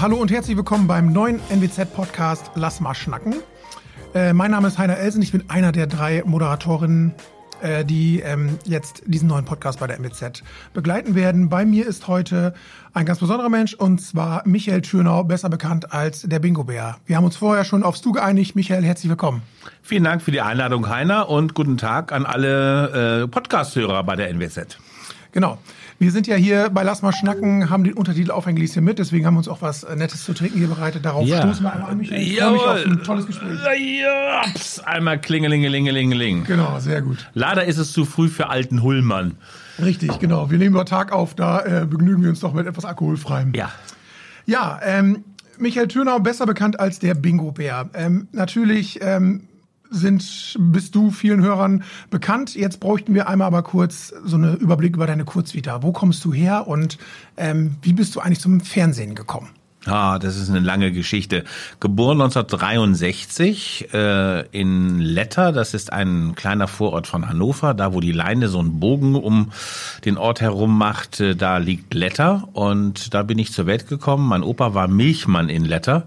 Ja, hallo und herzlich willkommen beim neuen NWZ-Podcast Lass mal schnacken. Äh, mein Name ist Heiner Elsen, ich bin einer der drei Moderatorinnen, äh, die ähm, jetzt diesen neuen Podcast bei der NWZ begleiten werden. Bei mir ist heute ein ganz besonderer Mensch und zwar Michael Thürnau, besser bekannt als der Bingo Bär. Wir haben uns vorher schon aufs Du geeinigt. Michael, herzlich willkommen. Vielen Dank für die Einladung, Heiner, und guten Tag an alle äh, Podcast-Hörer bei der NWZ. Genau. Wir sind ja hier bei Lass mal schnacken, haben den Untertitel auf Englisch hier mit, deswegen haben wir uns auch was Nettes zu trinken hier bereitet. Darauf ja. stoßen wir einmal an mich. Ich freue mich auf ein tolles Gespräch. Ja, einmal klingelingelingelingeling. Genau, sehr gut. Leider ist es zu früh für alten Hullmann. Richtig, genau. Wir nehmen über Tag auf, da äh, begnügen wir uns doch mit etwas alkoholfreiem. Ja. Ja, ähm, Michael Thürnau, besser bekannt als der Bingo-Bär. Ähm, natürlich ähm, sind, bist du vielen Hörern bekannt. Jetzt bräuchten wir einmal aber kurz so einen Überblick über deine Kurzvita. Wo kommst du her und ähm, wie bist du eigentlich zum Fernsehen gekommen? Ah, das ist eine lange Geschichte. Geboren 1963 äh, in Letter, das ist ein kleiner Vorort von Hannover, da wo die Leine so einen Bogen um den Ort herum macht, äh, da liegt Letter und da bin ich zur Welt gekommen. Mein Opa war Milchmann in Letter.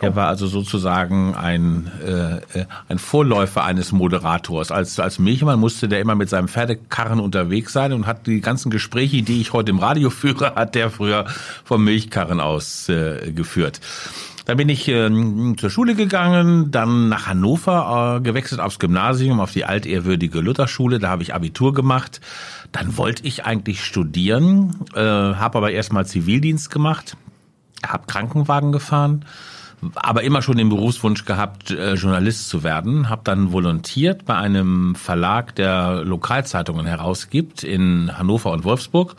Er war also sozusagen ein, äh, ein Vorläufer eines Moderators. Als, als Milchmann musste der immer mit seinem Pferdekarren unterwegs sein und hat die ganzen Gespräche, die ich heute im Radio führe, hat der früher vom Milchkarren aus äh, geführt. Dann bin ich äh, zur Schule gegangen, dann nach Hannover äh, gewechselt aufs Gymnasium, auf die altehrwürdige Lutherschule. Da habe ich Abitur gemacht. Dann wollte ich eigentlich studieren, äh, habe aber erstmal Zivildienst gemacht, habe Krankenwagen gefahren aber immer schon den Berufswunsch gehabt, äh, Journalist zu werden. Habe dann volontiert bei einem Verlag, der Lokalzeitungen herausgibt in Hannover und Wolfsburg.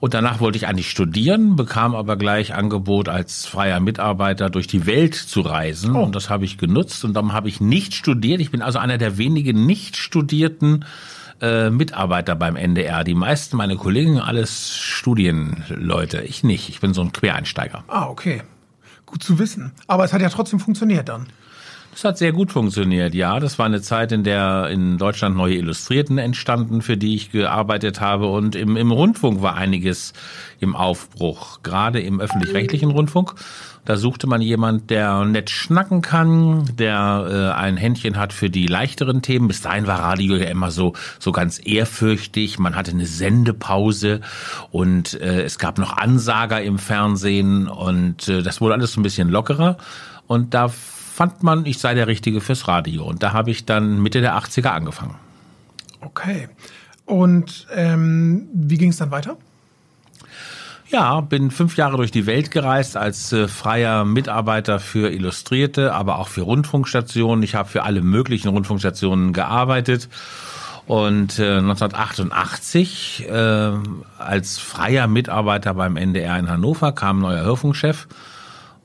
Und danach wollte ich eigentlich studieren, bekam aber gleich Angebot, als freier Mitarbeiter durch die Welt zu reisen. Oh. Und das habe ich genutzt. Und dann habe ich nicht studiert. Ich bin also einer der wenigen nicht studierten äh, Mitarbeiter beim NDR. Die meisten meiner Kollegen alles Studienleute. Ich nicht. Ich bin so ein Quereinsteiger. Ah, okay gut zu wissen. Aber es hat ja trotzdem funktioniert dann. Das hat sehr gut funktioniert, ja. Das war eine Zeit, in der in Deutschland neue Illustrierten entstanden, für die ich gearbeitet habe. Und im, im Rundfunk war einiges im Aufbruch, gerade im öffentlich-rechtlichen Rundfunk. Da suchte man jemand, der nett schnacken kann, der äh, ein Händchen hat für die leichteren Themen. Bis dahin war Radio ja immer so so ganz ehrfürchtig. Man hatte eine Sendepause und äh, es gab noch Ansager im Fernsehen und äh, das wurde alles so ein bisschen lockerer. Und da fand man, ich sei der Richtige fürs Radio. Und da habe ich dann Mitte der 80er angefangen. Okay. Und ähm, wie ging es dann weiter? Ja, bin fünf Jahre durch die Welt gereist als äh, freier Mitarbeiter für Illustrierte, aber auch für Rundfunkstationen. Ich habe für alle möglichen Rundfunkstationen gearbeitet. Und äh, 1988 äh, als freier Mitarbeiter beim NDR in Hannover kam ein neuer Hörfunkchef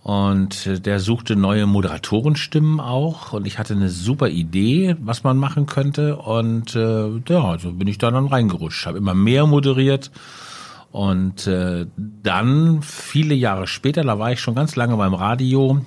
und äh, der suchte neue Moderatorenstimmen auch. Und ich hatte eine super Idee, was man machen könnte. Und äh, ja, so bin ich da dann reingerutscht. Habe immer mehr moderiert. Und äh, dann, viele Jahre später, da war ich schon ganz lange beim Radio,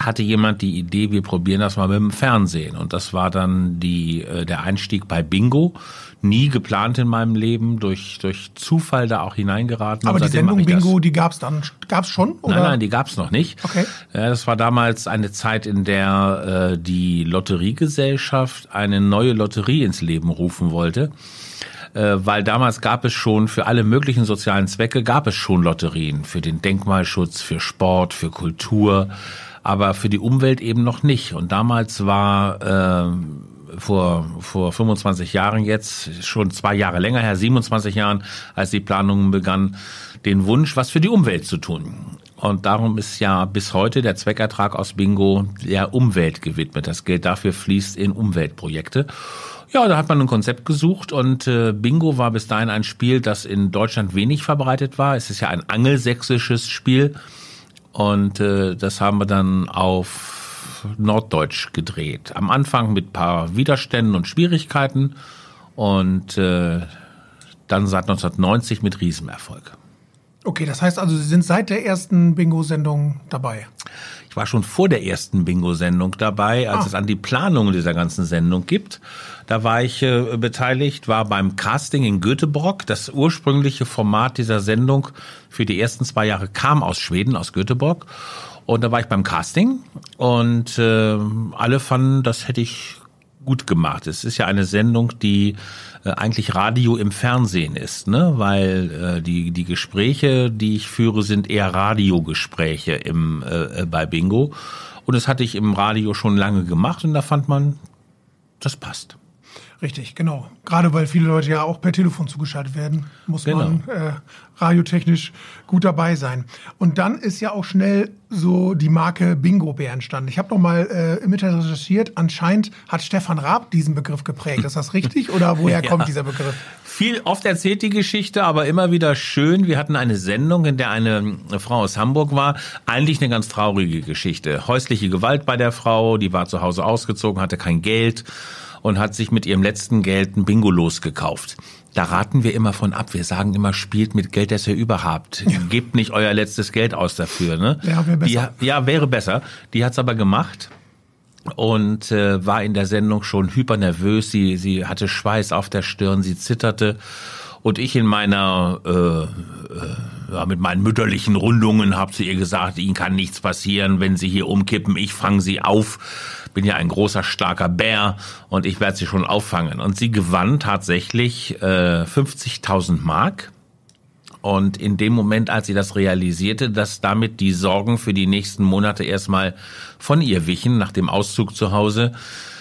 hatte jemand die Idee, wir probieren das mal mit dem Fernsehen. Und das war dann die, äh, der Einstieg bei Bingo. Nie geplant in meinem Leben, durch, durch Zufall da auch hineingeraten. Aber die Sendung Bingo, die gab's dann, gab's schon? Oder? Nein, nein, die gab's noch nicht. Okay. Ja, das war damals eine Zeit, in der äh, die Lotteriegesellschaft eine neue Lotterie ins Leben rufen wollte äh, weil damals gab es schon für alle möglichen sozialen Zwecke gab es schon Lotterien für den Denkmalschutz, für Sport, für Kultur, aber für die Umwelt eben noch nicht. Und damals war äh, vor, vor 25 Jahren jetzt, schon zwei Jahre länger her, 27 Jahren, als die Planungen begannen, den Wunsch, was für die Umwelt zu tun. Und darum ist ja bis heute der Zweckertrag aus Bingo der Umwelt gewidmet. Das Geld dafür fließt in Umweltprojekte. Ja, da hat man ein Konzept gesucht und äh, Bingo war bis dahin ein Spiel, das in Deutschland wenig verbreitet war. Es ist ja ein angelsächsisches Spiel und äh, das haben wir dann auf Norddeutsch gedreht. Am Anfang mit paar Widerständen und Schwierigkeiten und äh, dann seit 1990 mit Riesenerfolg. Okay, das heißt also, Sie sind seit der ersten Bingo-Sendung dabei. Ich war schon vor der ersten Bingo-Sendung dabei, als ah. es an die Planung dieser ganzen Sendung gibt. Da war ich äh, beteiligt, war beim Casting in Göteborg. Das ursprüngliche Format dieser Sendung für die ersten zwei Jahre kam aus Schweden, aus Göteborg. Und da war ich beim Casting und äh, alle fanden, das hätte ich gut gemacht. Es ist ja eine Sendung, die äh, eigentlich Radio im Fernsehen ist, ne? Weil äh, die die Gespräche, die ich führe, sind eher Radiogespräche im äh, bei Bingo. Und das hatte ich im Radio schon lange gemacht und da fand man, das passt. Richtig, genau. Gerade weil viele Leute ja auch per Telefon zugeschaltet werden, muss genau. man äh, radiotechnisch gut dabei sein. Und dann ist ja auch schnell so die Marke Bingo Bär entstanden. Ich habe noch mal äh, im Internet recherchiert. Anscheinend hat Stefan Raab diesen Begriff geprägt. Ist das richtig oder woher ja. kommt dieser Begriff? Viel oft erzählt die Geschichte, aber immer wieder schön. Wir hatten eine Sendung, in der eine Frau aus Hamburg war. Eigentlich eine ganz traurige Geschichte. Häusliche Gewalt bei der Frau, die war zu Hause ausgezogen, hatte kein Geld und hat sich mit ihrem letzten Geld ein Bingo losgekauft. Da raten wir immer von ab. Wir sagen immer, spielt mit Geld, das ihr überhaupt. Ja. Gebt nicht euer letztes Geld aus dafür. Ne? Ja, wäre besser. Die, ja, wäre besser. Die hat's aber gemacht und äh, war in der Sendung schon hypernervös. Sie, sie hatte Schweiß auf der Stirn, sie zitterte. Und ich in meiner, äh, äh, ja, mit meinen mütterlichen Rundungen habe zu ihr gesagt, Ihnen kann nichts passieren, wenn Sie hier umkippen. Ich fange Sie auf bin ja ein großer, starker Bär und ich werde sie schon auffangen. Und sie gewann tatsächlich äh, 50.000 Mark. Und in dem Moment, als sie das realisierte, dass damit die Sorgen für die nächsten Monate erstmal von ihr wichen, nach dem Auszug zu Hause,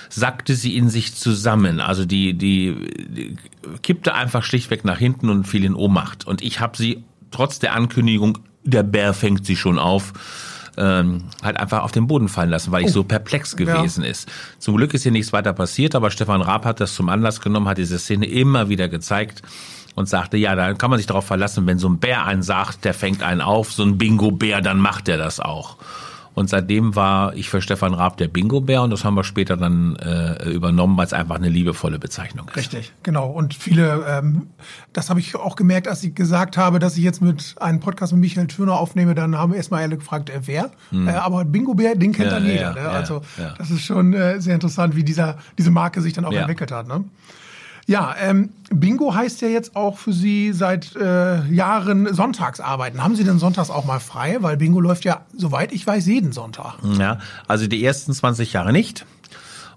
sackte sie in sich zusammen. Also die, die, die kippte einfach schlichtweg nach hinten und fiel in Ohnmacht. Und ich habe sie trotz der Ankündigung, der Bär fängt sie schon auf, ähm, halt einfach auf den Boden fallen lassen, weil ich oh. so perplex gewesen ja. ist. Zum Glück ist hier nichts weiter passiert, aber Stefan Raab hat das zum Anlass genommen, hat diese Szene immer wieder gezeigt und sagte, ja, da kann man sich darauf verlassen, wenn so ein Bär einen sagt, der fängt einen auf, so ein Bingo-Bär, dann macht er das auch. Und seitdem war ich für Stefan Raab der Bingo-Bär und das haben wir später dann äh, übernommen, weil es einfach eine liebevolle Bezeichnung ist. Richtig, genau. Und viele, ähm, das habe ich auch gemerkt, als ich gesagt habe, dass ich jetzt mit einem Podcast mit Michael Thürner aufnehme, dann haben erstmal alle gefragt, äh, wer? Hm. Äh, aber Bingo-Bär, den kennt ja, dann jeder. Ja, ne? Also ja, das ist schon äh, sehr interessant, wie dieser, diese Marke sich dann auch entwickelt hat. Ne? Ja, ähm, Bingo heißt ja jetzt auch für Sie seit äh, Jahren Sonntagsarbeiten. Haben Sie denn sonntags auch mal frei? Weil Bingo läuft ja, soweit ich weiß, jeden Sonntag. Ja, also die ersten 20 Jahre nicht.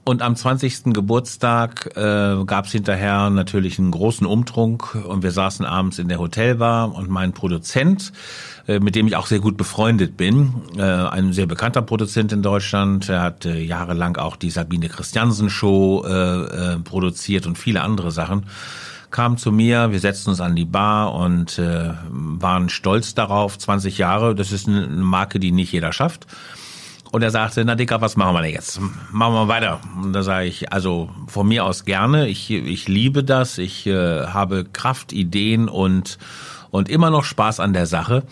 Und am 20. Geburtstag äh, gab es hinterher natürlich einen großen Umtrunk und wir saßen abends in der Hotelbar und mein Produzent, äh, mit dem ich auch sehr gut befreundet bin, äh, ein sehr bekannter Produzent in Deutschland, er hat äh, jahrelang auch die Sabine Christiansen Show äh, äh, produziert und viele andere Sachen kam zu mir, wir setzten uns an die Bar und äh, waren stolz darauf, 20 Jahre, das ist eine Marke, die nicht jeder schafft. Und er sagte, na Dicker, was machen wir denn jetzt? Machen wir weiter. Und da sage ich, also von mir aus gerne. Ich, ich liebe das. Ich äh, habe Kraft, Ideen und, und immer noch Spaß an der Sache.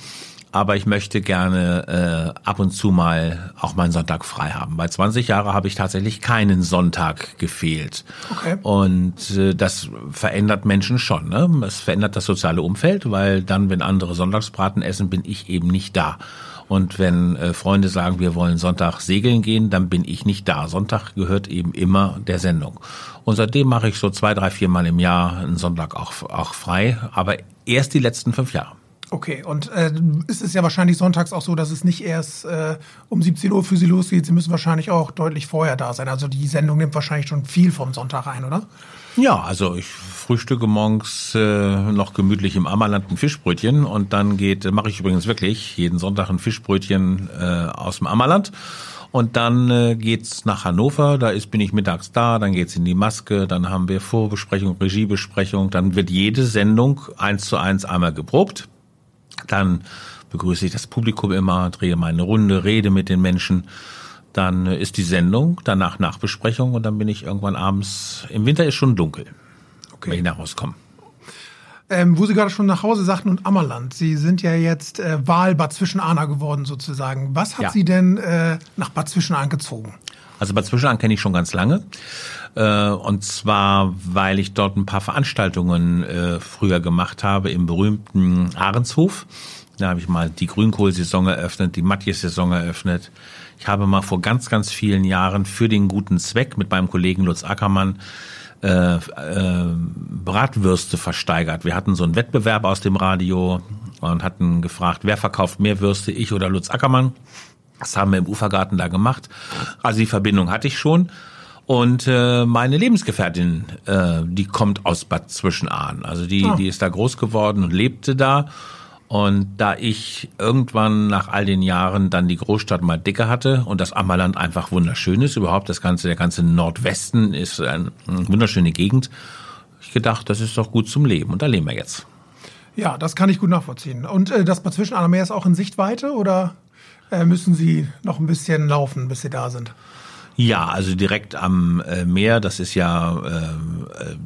Aber ich möchte gerne äh, ab und zu mal auch meinen Sonntag frei haben. Bei 20 Jahren habe ich tatsächlich keinen Sonntag gefehlt. Okay. Und äh, das verändert Menschen schon. Ne? Es verändert das soziale Umfeld, weil dann, wenn andere Sonntagsbraten essen, bin ich eben nicht da. Und wenn äh, Freunde sagen, wir wollen Sonntag segeln gehen, dann bin ich nicht da. Sonntag gehört eben immer der Sendung. Und seitdem mache ich so zwei, drei, vier Mal im Jahr einen Sonntag auch, auch frei, aber erst die letzten fünf Jahre. Okay, und äh, ist es ja wahrscheinlich sonntags auch so, dass es nicht erst äh, um 17 Uhr für Sie losgeht. Sie müssen wahrscheinlich auch deutlich vorher da sein. Also die Sendung nimmt wahrscheinlich schon viel vom Sonntag ein, oder? Ja, also ich frühstücke morgens äh, noch gemütlich im Ammerland ein Fischbrötchen und dann geht, mache ich übrigens wirklich jeden Sonntag ein Fischbrötchen äh, aus dem Ammerland. Und dann äh, geht's nach Hannover, da ist, bin ich mittags da, dann geht's in die Maske, dann haben wir Vorbesprechung, Regiebesprechung, dann wird jede Sendung eins zu eins einmal geprobt. Dann begrüße ich das Publikum immer, drehe meine Runde, rede mit den Menschen. Dann ist die Sendung, danach Nachbesprechung und dann bin ich irgendwann abends, im Winter ist schon dunkel, okay. wenn ich nach Hause komme. Ähm, wo Sie gerade schon nach Hause sagten und Ammerland. Sie sind ja jetzt äh, Wahl Bad Zwischenahn geworden sozusagen. Was hat ja. Sie denn äh, nach Bad Zwischenahn gezogen? Also Bad Zwischenahn kenne ich schon ganz lange. Äh, und zwar, weil ich dort ein paar Veranstaltungen äh, früher gemacht habe im berühmten Ahrenshof. Da habe ich mal die Grünkohlsaison eröffnet, die Matjes-Saison eröffnet. Ich habe mal vor ganz, ganz vielen Jahren für den guten Zweck mit meinem Kollegen Lutz Ackermann äh, äh, Bratwürste versteigert. Wir hatten so einen Wettbewerb aus dem Radio und hatten gefragt, wer verkauft mehr Würste, ich oder Lutz Ackermann. Das haben wir im Ufergarten da gemacht. Also die Verbindung hatte ich schon. Und äh, meine Lebensgefährtin, äh, die kommt aus Bad Zwischenahn. Also die, oh. die ist da groß geworden und lebte da. Und da ich irgendwann nach all den Jahren dann die Großstadt mal dicker hatte und das Ammerland einfach wunderschön ist, überhaupt das ganze, der ganze Nordwesten ist eine wunderschöne Gegend, ich gedacht, das ist doch gut zum Leben und da leben wir jetzt. Ja, das kann ich gut nachvollziehen. Und äh, das Bad Zwischenahn Meer ist auch in Sichtweite oder müssen Sie noch ein bisschen laufen, bis Sie da sind? Ja, also direkt am äh, Meer, das ist ja äh, äh,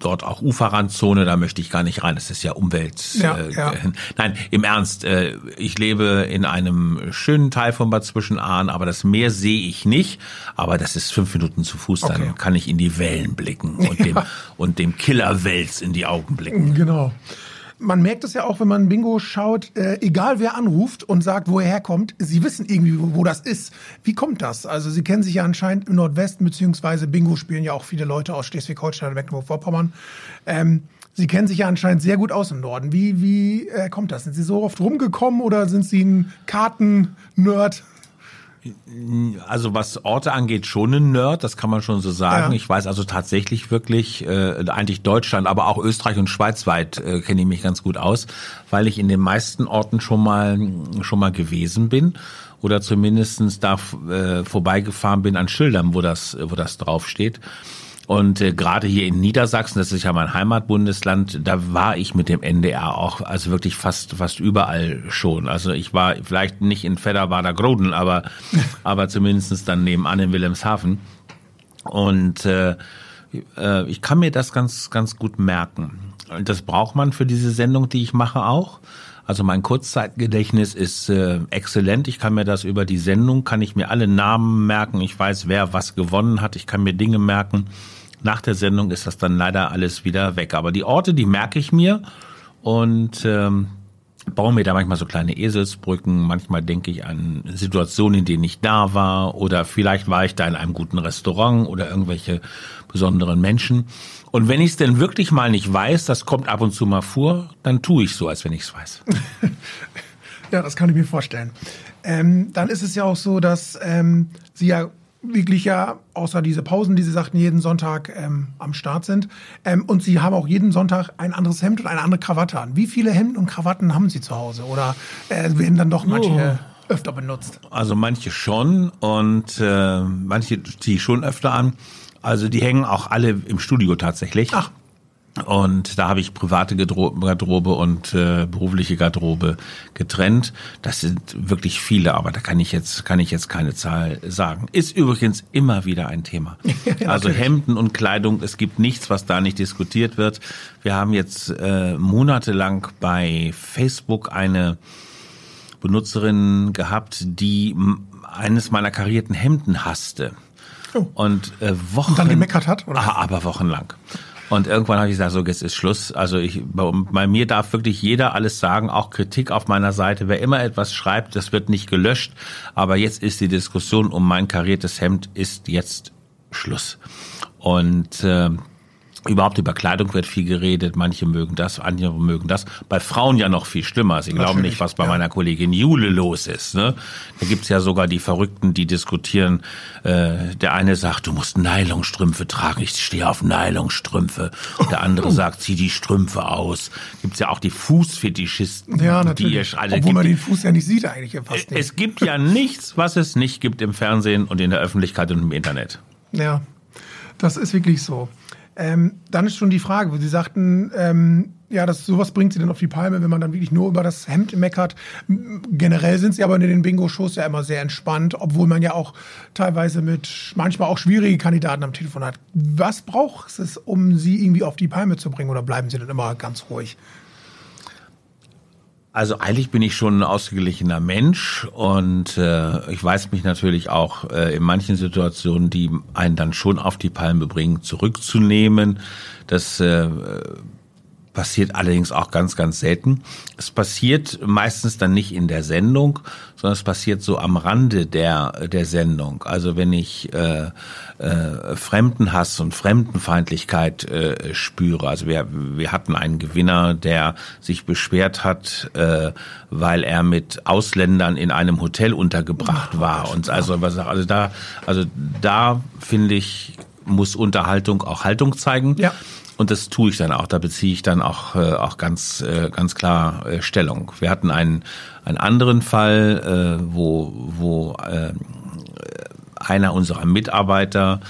dort auch Uferrandzone, da möchte ich gar nicht rein, das ist ja Umwelt. Ja, äh, ja. Nein, im Ernst, äh, ich lebe in einem schönen Teil von Bad Zwischenahn, aber das Meer sehe ich nicht, aber das ist fünf Minuten zu Fuß, dann okay. kann ich in die Wellen blicken und dem, und dem Killerwels in die Augen blicken. Genau man merkt es ja auch, wenn man Bingo schaut, äh, egal wer anruft und sagt, wo er herkommt, sie wissen irgendwie, wo, wo, das ist. Wie kommt das? Also sie kennen sich ja anscheinend im Nordwesten, beziehungsweise Bingo spielen ja auch viele Leute aus Schleswig-Holstein und Mecklenburg-Vorpommern. Ähm, sie kennen sich ja anscheinend sehr gut aus im Norden. Wie, wie äh, kommt das? Sind Sie so oft rumgekommen oder sind Sie ein Karten-Nerd? Also was Orte angeht, schon ein Nerd, das kann man schon so sagen. Ja. Ich weiß also tatsächlich wirklich, äh, eigentlich Deutschland, aber auch Österreich und Schweiz weit äh, kenne ich mich ganz gut aus, weil ich in den meisten Orten schon mal schon mal gewesen bin oder zumindestens da äh, vorbeigefahren bin an Schildern, wo das wo das draufsteht. Und äh, gerade hier in Niedersachsen, das ist ja mein Heimatbundesland, da war ich mit dem NDR auch, also wirklich fast fast überall schon. Also ich war vielleicht nicht in Fedderwader Groden, aber aber zumindestens dann nebenan in Wilhelmshaven. Und äh, äh, ich kann mir das ganz ganz gut merken. Und das braucht man für diese Sendung, die ich mache auch. Also mein Kurzzeitgedächtnis ist äh, exzellent. Ich kann mir das über die Sendung, kann ich mir alle Namen merken. Ich weiß, wer was gewonnen hat. Ich kann mir Dinge merken. Nach der Sendung ist das dann leider alles wieder weg. Aber die Orte, die merke ich mir und ähm, baue mir da manchmal so kleine Eselsbrücken. Manchmal denke ich an Situationen, in denen ich da war oder vielleicht war ich da in einem guten Restaurant oder irgendwelche besonderen Menschen. Und wenn ich es denn wirklich mal nicht weiß, das kommt ab und zu mal vor, dann tue ich so, als wenn ich es weiß. ja, das kann ich mir vorstellen. Ähm, dann ist es ja auch so, dass ähm, Sie ja wirklich ja, außer diese Pausen, die Sie sagten, jeden Sonntag ähm, am Start sind. Ähm, und Sie haben auch jeden Sonntag ein anderes Hemd und eine andere Krawatte an. Wie viele Hemden und Krawatten haben Sie zu Hause? Oder äh, werden dann doch manche oh. öfter benutzt? Also manche schon und äh, manche ziehe ich schon öfter an. Also die hängen auch alle im Studio tatsächlich. Ach. Und da habe ich private Garderobe und äh, berufliche Garderobe getrennt. Das sind wirklich viele, aber da kann ich jetzt kann ich jetzt keine Zahl sagen. Ist übrigens immer wieder ein Thema. also Hemden und Kleidung, es gibt nichts, was da nicht diskutiert wird. Wir haben jetzt äh, monatelang bei Facebook eine Benutzerin gehabt, die eines meiner karierten Hemden hasste. Oh. Und äh, Wochen. Und dann gemeckert hat? Oder? Ah, aber wochenlang. Und irgendwann habe ich gesagt, so jetzt ist Schluss. Also ich, bei, mir darf wirklich jeder alles sagen, auch Kritik auf meiner Seite. Wer immer etwas schreibt, das wird nicht gelöscht. Aber jetzt ist die Diskussion um mein kariertes Hemd ist jetzt Schluss. Und äh, Überhaupt über Kleidung wird viel geredet, manche mögen das, andere mögen das. Bei Frauen ja noch viel schlimmer. Sie glauben nicht, was bei ja. meiner Kollegin Jule los ist. Ne? Da gibt's ja sogar die Verrückten, die diskutieren. Äh, der eine sagt, du musst Nylonstrümpfe tragen, ich stehe auf Nylonstrümpfe. Der andere oh. sagt, zieh die Strümpfe aus. Gibt's ja auch die Fußfetischisten. Ja, natürlich. Die ihr, also Obwohl man den Fuß ja nicht sieht eigentlich fast nicht. Es gibt ja nichts, was es nicht gibt im Fernsehen und in der Öffentlichkeit und im Internet. Ja, das ist wirklich so. Ähm, dann ist schon die Frage, wo Sie sagten, ähm, ja, das, sowas bringt Sie dann auf die Palme, wenn man dann wirklich nur über das Hemd meckert. Generell sind Sie aber in den Bingo-Shows ja immer sehr entspannt, obwohl man ja auch teilweise mit manchmal auch schwierige Kandidaten am Telefon hat. Was braucht es, um Sie irgendwie auf die Palme zu bringen oder bleiben Sie dann immer ganz ruhig? Also eigentlich bin ich schon ein ausgeglichener Mensch und äh, ich weiß mich natürlich auch äh, in manchen Situationen, die einen dann schon auf die Palme bringen, zurückzunehmen. Das äh, passiert allerdings auch ganz, ganz selten. Es passiert meistens dann nicht in der Sendung, sondern es passiert so am Rande der, der Sendung. Also wenn ich äh, äh, Fremdenhass und Fremdenfeindlichkeit äh, spüre. Also wir, wir hatten einen Gewinner, der sich beschwert hat, äh, weil er mit Ausländern in einem Hotel untergebracht war. Und also, was, also da, also da finde ich, muss Unterhaltung auch Haltung zeigen. Ja. Und das tue ich dann auch. Da beziehe ich dann auch, äh, auch ganz, äh, ganz klar äh, Stellung. Wir hatten einen, einen anderen Fall, äh, wo, wo äh, einer unserer Mitarbeiter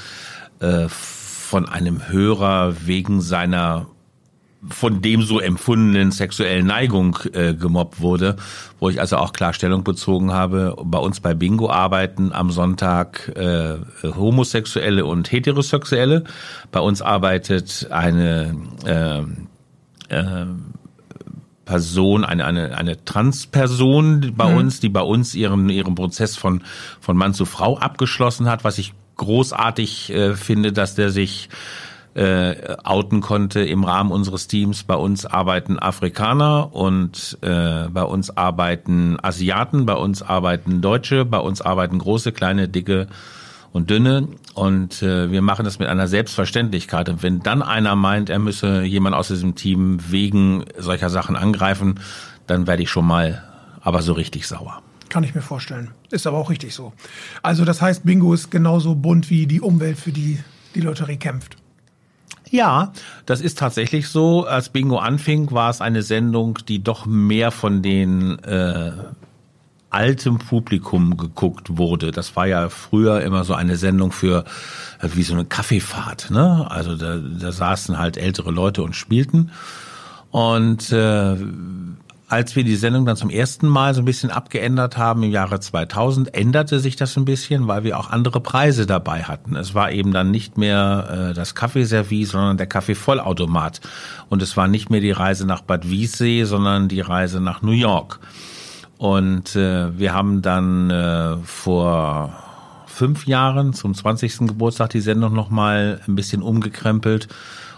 äh, von einem Hörer wegen seiner von dem so empfundenen sexuellen Neigung äh, gemobbt wurde, wo ich also auch Klarstellung bezogen habe. Bei uns bei Bingo arbeiten am Sonntag äh, Homosexuelle und Heterosexuelle. Bei uns arbeitet eine äh, äh, Person, eine, eine, eine Transperson bei mhm. uns, die bei uns ihren, ihren Prozess von, von Mann zu Frau abgeschlossen hat, was ich großartig äh, finde, dass der sich äh, outen konnte im Rahmen unseres Teams. Bei uns arbeiten Afrikaner und äh, bei uns arbeiten Asiaten, bei uns arbeiten Deutsche, bei uns arbeiten große, kleine, dicke und dünne. Und äh, wir machen das mit einer Selbstverständlichkeit. Und wenn dann einer meint, er müsse jemand aus diesem Team wegen solcher Sachen angreifen, dann werde ich schon mal aber so richtig sauer. Kann ich mir vorstellen. Ist aber auch richtig so. Also das heißt, Bingo ist genauso bunt wie die Umwelt, für die die Lotterie kämpft. Ja, das ist tatsächlich so. Als Bingo anfing, war es eine Sendung, die doch mehr von den äh, altem Publikum geguckt wurde. Das war ja früher immer so eine Sendung für äh, wie so eine Kaffeefahrt. Ne? Also da, da saßen halt ältere Leute und spielten. Und äh, als wir die Sendung dann zum ersten Mal so ein bisschen abgeändert haben im Jahre 2000, änderte sich das ein bisschen, weil wir auch andere Preise dabei hatten. Es war eben dann nicht mehr äh, das Kaffeeservice, sondern der Kaffeevollautomat. Und es war nicht mehr die Reise nach Bad Wiessee, sondern die Reise nach New York. Und äh, wir haben dann äh, vor fünf Jahren zum 20. Geburtstag die Sendung nochmal ein bisschen umgekrempelt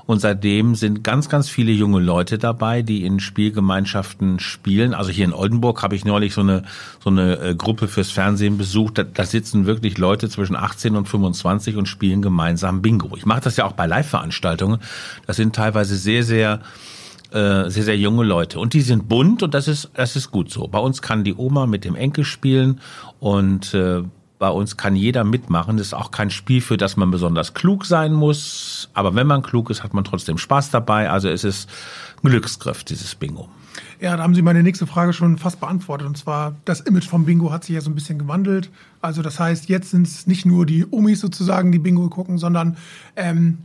und seitdem sind ganz, ganz viele junge Leute dabei, die in Spielgemeinschaften spielen. Also hier in Oldenburg habe ich neulich so eine, so eine äh, Gruppe fürs Fernsehen besucht. Da, da sitzen wirklich Leute zwischen 18 und 25 und spielen gemeinsam Bingo. Ich mache das ja auch bei Live-Veranstaltungen. Das sind teilweise sehr, sehr äh, sehr, sehr junge Leute. Und die sind bunt und das ist, das ist gut so. Bei uns kann die Oma mit dem Enkel spielen und äh, bei uns kann jeder mitmachen. Das ist auch kein Spiel, für das man besonders klug sein muss. Aber wenn man klug ist, hat man trotzdem Spaß dabei. Also es ist Glücksgriff, dieses Bingo. Ja, da haben Sie meine nächste Frage schon fast beantwortet. Und zwar, das Image vom Bingo hat sich ja so ein bisschen gewandelt. Also das heißt, jetzt sind es nicht nur die Omis sozusagen, die Bingo gucken, sondern ähm,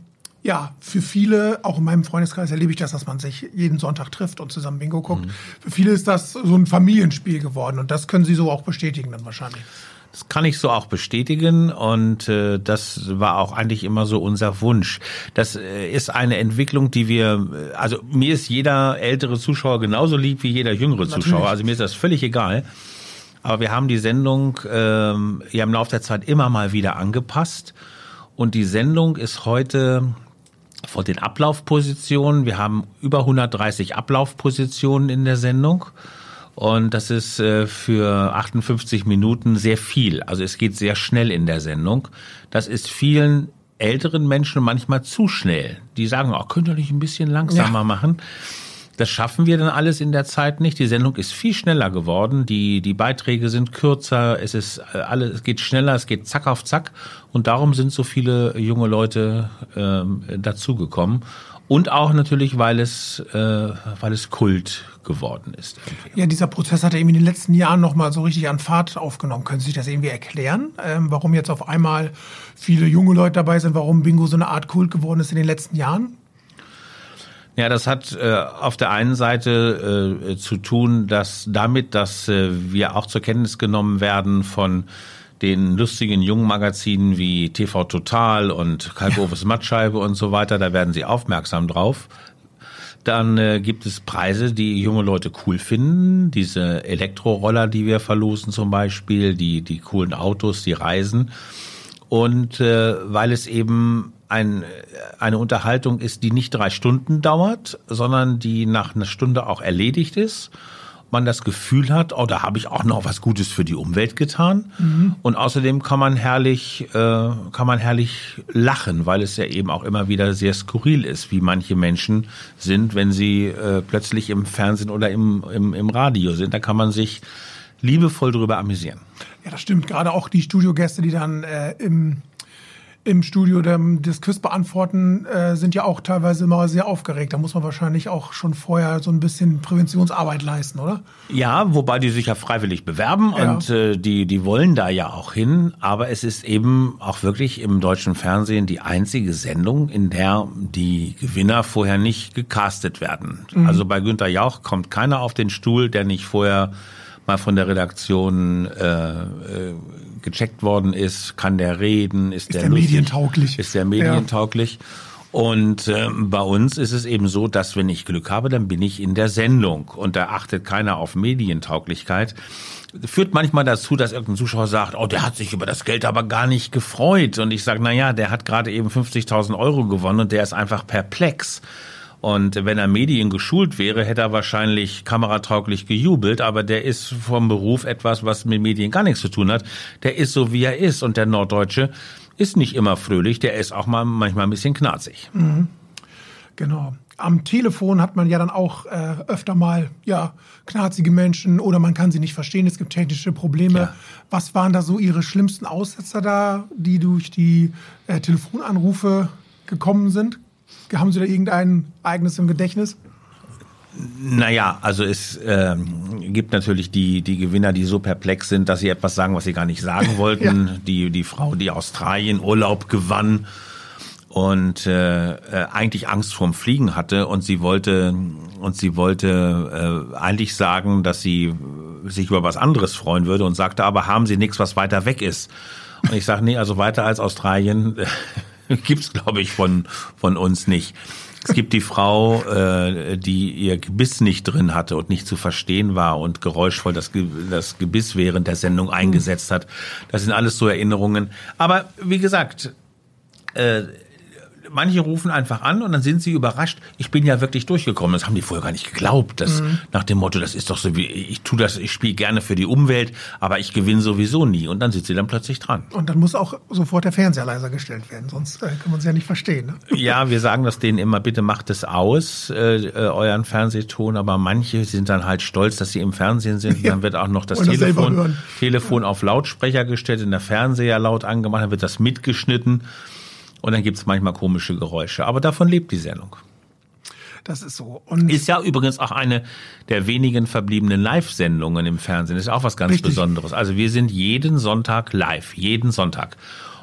ja, für viele, auch in meinem Freundeskreis erlebe ich das, dass man sich jeden Sonntag trifft und zusammen Bingo guckt. Mhm. Für viele ist das so ein Familienspiel geworden und das können Sie so auch bestätigen dann wahrscheinlich. Das kann ich so auch bestätigen und äh, das war auch eigentlich immer so unser Wunsch. Das äh, ist eine Entwicklung, die wir, äh, also mir ist jeder ältere Zuschauer genauso lieb wie jeder jüngere Natürlich. Zuschauer. Also mir ist das völlig egal. Aber wir haben die Sendung ähm, ja im Laufe der Zeit immer mal wieder angepasst und die Sendung ist heute von den Ablaufpositionen. Wir haben über 130 Ablaufpositionen in der Sendung. Und das ist äh, für 58 Minuten sehr viel. Also es geht sehr schnell in der Sendung. Das ist vielen älteren Menschen manchmal zu schnell. Die sagen, oh, könnt ihr nicht ein bisschen langsamer ja. machen? Das schaffen wir dann alles in der Zeit nicht. Die Sendung ist viel schneller geworden. Die, die Beiträge sind kürzer. Es ist äh, alles, es geht schneller. Es geht zack auf zack. Und darum sind so viele junge Leute ähm, dazugekommen. Und auch natürlich, weil es, äh, weil es Kult geworden ist. Ja, dieser Prozess hat er eben in den letzten Jahren nochmal so richtig an Fahrt aufgenommen. Können Sie sich das irgendwie erklären, ähm, warum jetzt auf einmal viele junge Leute dabei sind, warum Bingo so eine Art Kult geworden ist in den letzten Jahren? Ja, das hat äh, auf der einen Seite äh, zu tun, dass damit, dass äh, wir auch zur Kenntnis genommen werden von den lustigen jungen Magazinen wie TV Total und Kalkofes. Mattscheibe und so weiter, da werden sie aufmerksam drauf. Dann äh, gibt es Preise, die junge Leute cool finden. Diese Elektroroller, die wir verlosen zum Beispiel, die, die coolen Autos, die Reisen. Und äh, weil es eben ein, eine Unterhaltung ist, die nicht drei Stunden dauert, sondern die nach einer Stunde auch erledigt ist man das Gefühl hat, oh, da habe ich auch noch was Gutes für die Umwelt getan. Mhm. Und außerdem kann man herrlich, äh, kann man herrlich lachen, weil es ja eben auch immer wieder sehr skurril ist, wie manche Menschen sind, wenn sie äh, plötzlich im Fernsehen oder im, im, im Radio sind. Da kann man sich liebevoll drüber amüsieren. Ja, das stimmt. Gerade auch die Studiogäste, die dann äh, im im Studio das Quiz beantworten, äh, sind ja auch teilweise immer sehr aufgeregt. Da muss man wahrscheinlich auch schon vorher so ein bisschen Präventionsarbeit leisten, oder? Ja, wobei die sich ja freiwillig bewerben ja. und äh, die, die wollen da ja auch hin. Aber es ist eben auch wirklich im deutschen Fernsehen die einzige Sendung, in der die Gewinner vorher nicht gecastet werden. Mhm. Also bei Günter Jauch kommt keiner auf den Stuhl, der nicht vorher mal von der Redaktion äh, äh, gecheckt worden ist, kann der reden, ist, ist der, der lustig, medientauglich, ist der medientauglich. Ja. Und äh, bei uns ist es eben so, dass wenn ich Glück habe, dann bin ich in der Sendung und da achtet keiner auf Medientauglichkeit. Führt manchmal dazu, dass irgendein Zuschauer sagt, oh, der hat sich über das Geld aber gar nicht gefreut. Und ich sage, na ja, der hat gerade eben 50.000 Euro gewonnen und der ist einfach perplex. Und wenn er Medien geschult wäre, hätte er wahrscheinlich kameratauglich gejubelt, aber der ist vom Beruf etwas, was mit Medien gar nichts zu tun hat. Der ist so, wie er ist. Und der Norddeutsche ist nicht immer fröhlich, der ist auch mal manchmal ein bisschen knarzig. Mhm. Genau. Am Telefon hat man ja dann auch äh, öfter mal ja knarzige Menschen oder man kann sie nicht verstehen. Es gibt technische Probleme. Ja. Was waren da so Ihre schlimmsten Aussetzer da, die durch die äh, Telefonanrufe gekommen sind? Haben Sie da irgendein Ereignis im Gedächtnis? Naja, also es äh, gibt natürlich die, die Gewinner, die so perplex sind, dass sie etwas sagen, was sie gar nicht sagen wollten. ja. Die, die Frau, die Australien Urlaub gewann und äh, äh, eigentlich Angst vorm Fliegen hatte und sie wollte und sie wollte äh, eigentlich sagen, dass sie sich über was anderes freuen würde und sagte, aber haben Sie nichts, was weiter weg ist? Und ich sage, nee, also weiter als Australien gibt's glaube ich von von uns nicht. Es gibt die Frau, äh, die ihr Gebiss nicht drin hatte und nicht zu verstehen war und geräuschvoll das, Ge das Gebiss während der Sendung eingesetzt hat. Das sind alles so Erinnerungen. Aber wie gesagt, äh, manche rufen einfach an und dann sind sie überrascht. Ich bin ja wirklich durchgekommen. Das haben die vorher gar nicht geglaubt. Das, mhm. Nach dem Motto, das ist doch so wie, ich tue das, ich spiele gerne für die Umwelt, aber ich gewinne sowieso nie. Und dann sitzt sie dann plötzlich dran. Und dann muss auch sofort der Fernseher leiser gestellt werden, sonst äh, kann man es ja nicht verstehen. Ne? Ja, wir sagen das denen immer, bitte macht es aus, äh, äh, euren Fernsehton, aber manche sind dann halt stolz, dass sie im Fernsehen sind. Ja. Dann wird auch noch das Telefon, Telefon ja. auf Lautsprecher gestellt, in der Fernseher laut angemacht, dann wird das mitgeschnitten. Und dann gibt es manchmal komische Geräusche. Aber davon lebt die Sendung. Das ist so. Und ist ja übrigens auch eine der wenigen verbliebenen Live-Sendungen im Fernsehen. Das ist auch was ganz Richtig. Besonderes. Also wir sind jeden Sonntag live. Jeden Sonntag.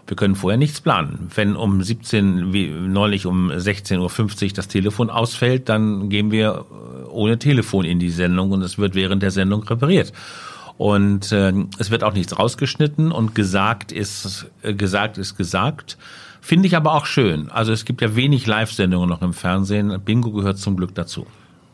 Wir können vorher nichts planen. Wenn um 17, wie neulich um 16.50 Uhr das Telefon ausfällt, dann gehen wir äh, ohne Telefon in die Sendung und es wird während der Sendung repariert. Und äh, es wird auch nichts rausgeschnitten und gesagt ist, äh, gesagt ist gesagt. Finde ich aber auch schön. Also es gibt ja wenig Live-Sendungen noch im Fernsehen. Bingo gehört zum Glück dazu.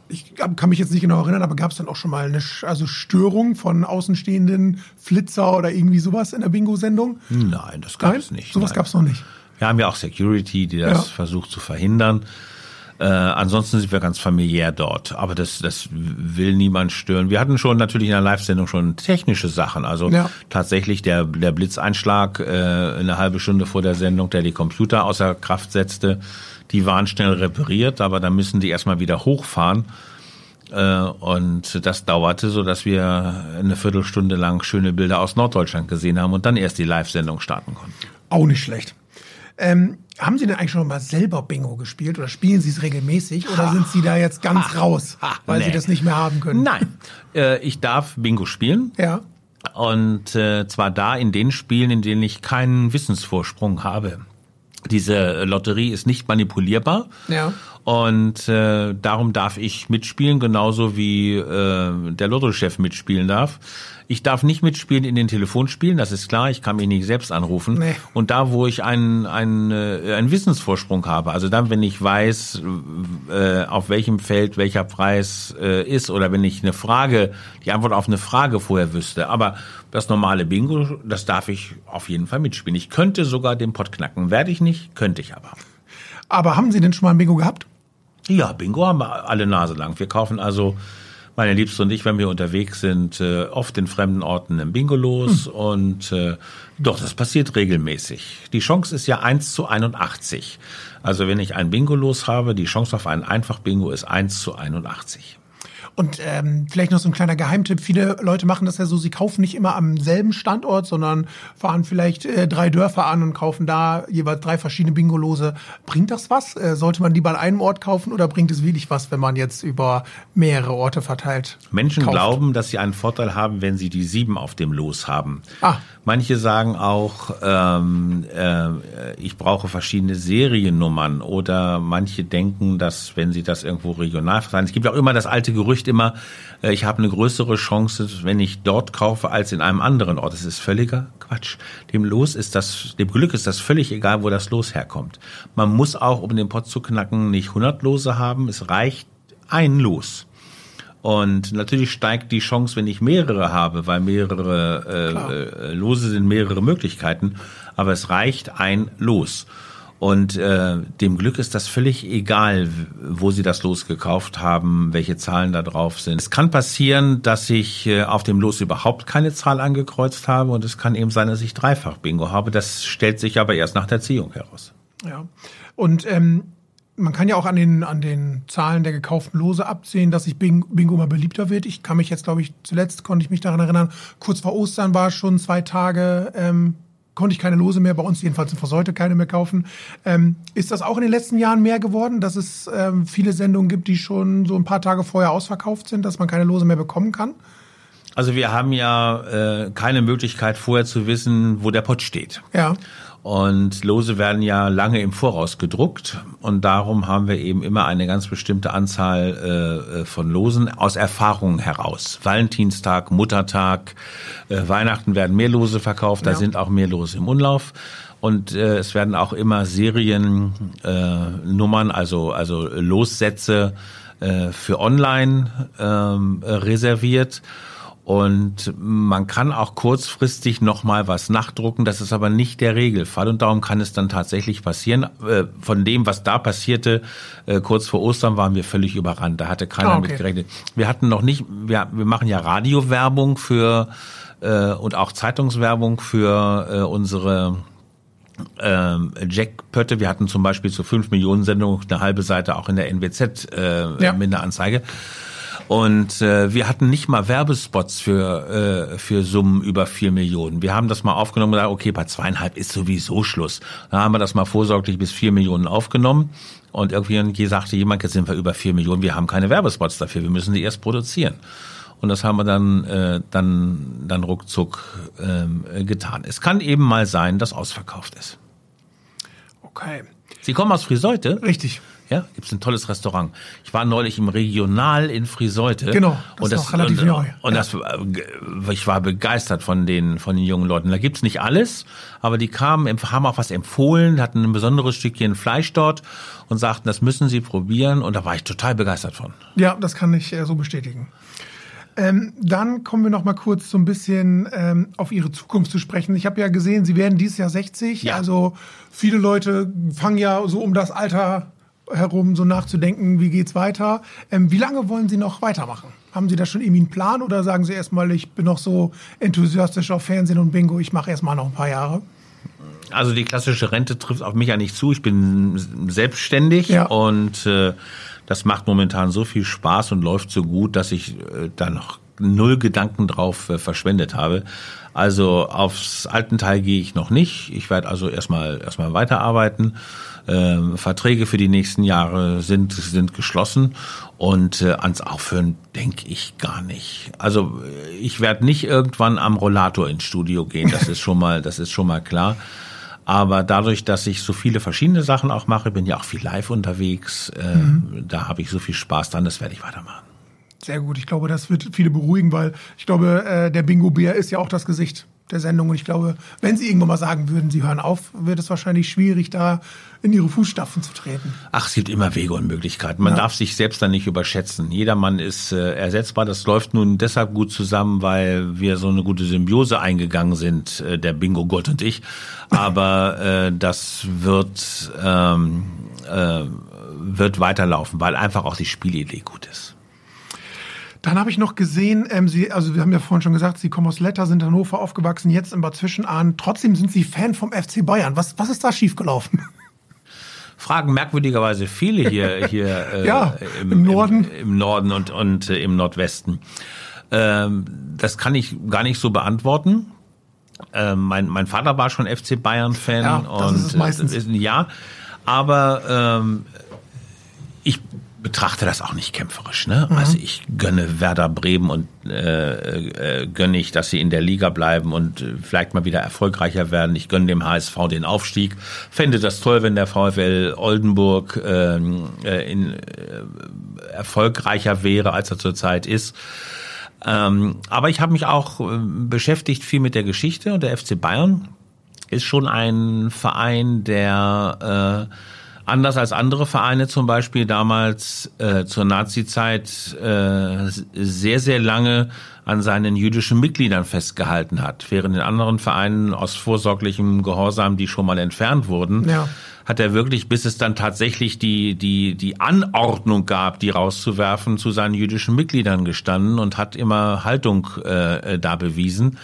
Ich kann mich jetzt nicht genau erinnern, aber gab es dann auch schon mal eine also Störung von Außenstehenden, Flitzer oder irgendwie sowas in der Bingo-Sendung? Nein, das gab es nicht. Sowas gab es noch nicht. Wir haben ja auch Security, die das ja. versucht zu verhindern. Äh, ansonsten sind wir ganz familiär dort, aber das, das will niemand stören. Wir hatten schon natürlich in der Live-Sendung schon technische Sachen, also ja. tatsächlich der, der Blitzeinschlag äh, eine halbe Stunde vor der Sendung, der die Computer außer Kraft setzte, die waren schnell repariert, aber da müssen die erstmal wieder hochfahren. Äh, und das dauerte, so dass wir eine Viertelstunde lang schöne Bilder aus Norddeutschland gesehen haben und dann erst die Live-Sendung starten konnten. Auch nicht schlecht. Ähm, haben Sie denn eigentlich schon mal selber Bingo gespielt oder spielen Sie es regelmäßig oder sind Sie da jetzt ganz ha, raus, ha, weil nee. Sie das nicht mehr haben können? Nein, äh, ich darf Bingo spielen. Ja. Und äh, zwar da in den Spielen, in denen ich keinen Wissensvorsprung habe. Diese Lotterie ist nicht manipulierbar. Ja. Und äh, darum darf ich mitspielen, genauso wie äh, der Lottochef mitspielen darf. Ich darf nicht mitspielen in den Telefonspielen, das ist klar. Ich kann mich nicht selbst anrufen. Nee. Und da, wo ich einen, einen, äh, einen Wissensvorsprung habe, also dann, wenn ich weiß, äh, auf welchem Feld welcher Preis äh, ist oder wenn ich eine Frage, die Antwort auf eine Frage vorher wüsste. Aber das normale Bingo, das darf ich auf jeden Fall mitspielen. Ich könnte sogar den Pott knacken. Werde ich nicht, könnte ich aber. Aber haben Sie denn schon mal ein Bingo gehabt? Ja, Bingo haben wir alle Nase lang. Wir kaufen also meine Liebste und ich, wenn wir unterwegs sind, äh, oft in fremden Orten im Bingo los hm. und äh, doch, das passiert regelmäßig. Die Chance ist ja 1 zu 81. Also wenn ich ein Bingo los habe, die Chance auf ein Einfach-Bingo ist 1 zu 81. Und ähm, vielleicht noch so ein kleiner Geheimtipp. Viele Leute machen das ja so, sie kaufen nicht immer am selben Standort, sondern fahren vielleicht äh, drei Dörfer an und kaufen da jeweils drei verschiedene Bingolose. Bringt das was? Äh, sollte man lieber an einem Ort kaufen oder bringt es wirklich was, wenn man jetzt über mehrere Orte verteilt? Menschen kauft? glauben, dass sie einen Vorteil haben, wenn sie die sieben auf dem Los haben. Ah. Manche sagen auch, ähm, äh, ich brauche verschiedene Seriennummern oder manche denken, dass wenn sie das irgendwo regional verteilen, es gibt auch immer das alte Gerücht immer, äh, ich habe eine größere Chance, wenn ich dort kaufe, als in einem anderen Ort. Das ist völliger Quatsch. Dem Los ist das, dem Glück ist das völlig egal, wo das Los herkommt. Man muss auch, um den Pott zu knacken, nicht 100 Lose haben. Es reicht ein Los. Und natürlich steigt die Chance, wenn ich mehrere habe, weil mehrere äh, äh, Lose sind mehrere Möglichkeiten, aber es reicht ein Los. Und äh, dem Glück ist das völlig egal, wo Sie das Los gekauft haben, welche Zahlen da drauf sind. Es kann passieren, dass ich äh, auf dem Los überhaupt keine Zahl angekreuzt habe und es kann eben sein, dass ich dreifach Bingo habe. Das stellt sich aber erst nach der Ziehung heraus. Ja. Und ähm, man kann ja auch an den, an den Zahlen der gekauften Lose absehen, dass sich Bingo immer beliebter wird. Ich kann mich jetzt, glaube ich, zuletzt konnte ich mich daran erinnern, kurz vor Ostern war schon zwei Tage, ähm, konnte ich keine Lose mehr, bei uns jedenfalls in sollte keine mehr kaufen. Ähm, ist das auch in den letzten Jahren mehr geworden, dass es ähm, viele Sendungen gibt, die schon so ein paar Tage vorher ausverkauft sind, dass man keine Lose mehr bekommen kann? Also wir haben ja äh, keine Möglichkeit vorher zu wissen, wo der Pott steht. Ja. Und Lose werden ja lange im Voraus gedruckt und darum haben wir eben immer eine ganz bestimmte Anzahl äh, von Losen aus Erfahrung heraus. Valentinstag, Muttertag, äh, Weihnachten werden mehr Lose verkauft, da ja. sind auch mehr Lose im Umlauf. Und äh, es werden auch immer Seriennummern, äh, also, also Lossätze äh, für online ähm, reserviert. Und man kann auch kurzfristig noch mal was nachdrucken. Das ist aber nicht der Regelfall. Und darum kann es dann tatsächlich passieren. Äh, von dem, was da passierte, äh, kurz vor Ostern waren wir völlig überrannt. Da hatte keiner oh, okay. mit gerechnet. Wir hatten noch nicht, wir, wir machen ja Radiowerbung für äh, und auch Zeitungswerbung für unsere ähm, Jackpötte. Wir hatten zum Beispiel zur 5 Millionen Sendung eine halbe Seite auch in der NWZ äh, ja. Minderanzeige. Und äh, wir hatten nicht mal Werbespots für, äh, für Summen über vier Millionen. Wir haben das mal aufgenommen und gesagt, okay, bei zweieinhalb ist sowieso Schluss. Dann haben wir das mal vorsorglich bis vier Millionen aufgenommen. Und irgendwie sagte jemand, jetzt sind wir über vier Millionen, wir haben keine Werbespots dafür, wir müssen die erst produzieren. Und das haben wir dann, äh, dann, dann ruckzuck äh, getan. Es kann eben mal sein, dass ausverkauft ist. Okay. Sie kommen aus Friseute? Richtig. Ja, gibt's ein tolles Restaurant. Ich war neulich im Regional in Friseute. Genau, das und das, ist relativ und, neu. Und ja. das, äh, ich war begeistert von den, von den jungen Leuten. Da gibt's nicht alles, aber die kamen, haben auch was empfohlen, hatten ein besonderes Stückchen Fleisch dort und sagten, das müssen sie probieren. Und da war ich total begeistert von. Ja, das kann ich äh, so bestätigen. Ähm, dann kommen wir noch mal kurz so ein bisschen ähm, auf Ihre Zukunft zu sprechen. Ich habe ja gesehen, Sie werden dieses Jahr 60. Ja. Also viele Leute fangen ja so um das Alter herum, so nachzudenken, wie geht's weiter. Ähm, wie lange wollen Sie noch weitermachen? Haben Sie da schon irgendwie einen Plan oder sagen Sie erstmal, ich bin noch so enthusiastisch auf Fernsehen und Bingo, ich mache erstmal noch ein paar Jahre? Also die klassische Rente trifft auf mich ja nicht zu. Ich bin selbstständig ja. und äh, das macht momentan so viel Spaß und läuft so gut, dass ich äh, da noch null Gedanken drauf äh, verschwendet habe. Also aufs alten Teil gehe ich noch nicht. Ich werde also erstmal erstmal weiterarbeiten äh, Verträge für die nächsten Jahre sind, sind geschlossen und äh, ans Aufhören denke ich gar nicht. Also ich werde nicht irgendwann am Rollator ins Studio gehen, das ist schon mal, das ist schon mal klar. Aber dadurch, dass ich so viele verschiedene Sachen auch mache, bin ja auch viel live unterwegs, äh, mhm. da habe ich so viel Spaß dran, das werde ich weitermachen. Sehr gut. Ich glaube, das wird viele beruhigen, weil ich glaube, äh, der Bingo-Bär ist ja auch das Gesicht der Sendung. Und ich glaube, wenn Sie irgendwann mal sagen würden, Sie hören auf, wird es wahrscheinlich schwierig, da in Ihre Fußstapfen zu treten. Ach, es gibt immer Wege und Möglichkeiten. Man ja. darf sich selbst dann nicht überschätzen. Jedermann ist äh, ersetzbar. Das läuft nun deshalb gut zusammen, weil wir so eine gute Symbiose eingegangen sind, äh, der Bingo Gott und ich. Aber äh, das wird, ähm, äh, wird weiterlaufen, weil einfach auch die Spielidee gut ist. Dann habe ich noch gesehen, ähm, Sie, also wir haben ja vorhin schon gesagt, Sie kommen aus Letter, sind in Hannover aufgewachsen, jetzt in Bad Zwischenahn. Trotzdem sind Sie Fan vom FC Bayern. Was, was ist da schiefgelaufen? Fragen merkwürdigerweise viele hier, hier äh, ja, im, im, Norden, im, im, Norden und, und äh, im Nordwesten. Ähm, das kann ich gar nicht so beantworten. Ähm, mein, mein Vater war schon FC Bayern-Fan ja, das und ist es meistens. Äh, ja, aber ähm, ich betrachte das auch nicht kämpferisch. Ne? Mhm. Also ich gönne Werder Bremen und äh, äh, gönne ich, dass sie in der Liga bleiben und äh, vielleicht mal wieder erfolgreicher werden. Ich gönne dem HSV den Aufstieg. Fände das toll, wenn der VfL Oldenburg ähm, äh, in, äh, erfolgreicher wäre, als er zurzeit ist. Ähm, aber ich habe mich auch äh, beschäftigt viel mit der Geschichte und der FC Bayern ist schon ein Verein, der äh, anders als andere Vereine zum Beispiel damals äh, zur Nazi-Zeit äh, sehr, sehr lange an seinen jüdischen Mitgliedern festgehalten hat, während in anderen Vereinen aus vorsorglichem Gehorsam, die schon mal entfernt wurden, ja. hat er wirklich, bis es dann tatsächlich die, die, die Anordnung gab, die rauszuwerfen, zu seinen jüdischen Mitgliedern gestanden und hat immer Haltung äh, da bewiesen.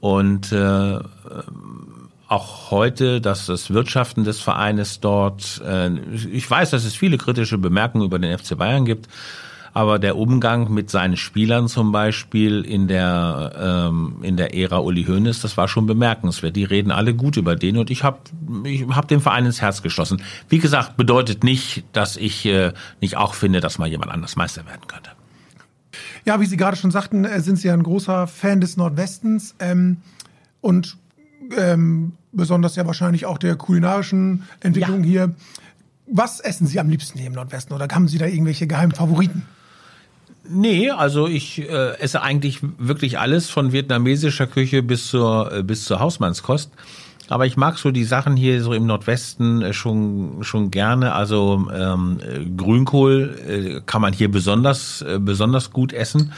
Und äh, auch heute, dass das Wirtschaften des Vereines dort, äh, ich weiß, dass es viele kritische Bemerkungen über den FC Bayern gibt, aber der Umgang mit seinen Spielern zum Beispiel in der ähm, in der Ära Uli Hoeneß, das war schon bemerkenswert. Die reden alle gut über den und ich habe ich hab dem Verein ins Herz geschlossen. Wie gesagt, bedeutet nicht, dass ich äh, nicht auch finde, dass mal jemand anders Meister werden könnte. Ja, wie Sie gerade schon sagten, äh, sind Sie ja ein großer Fan des Nordwestens ähm, und ähm, besonders ja wahrscheinlich auch der kulinarischen Entwicklung ja. hier. Was essen Sie am liebsten hier im Nordwesten oder haben Sie da irgendwelche geheimen Favoriten? Nee, also ich äh, esse eigentlich wirklich alles von vietnamesischer Küche bis zur äh, bis zur Hausmannskost. Aber ich mag so die Sachen hier so im Nordwesten äh, schon schon gerne. Also ähm, Grünkohl äh, kann man hier besonders äh, besonders gut essen.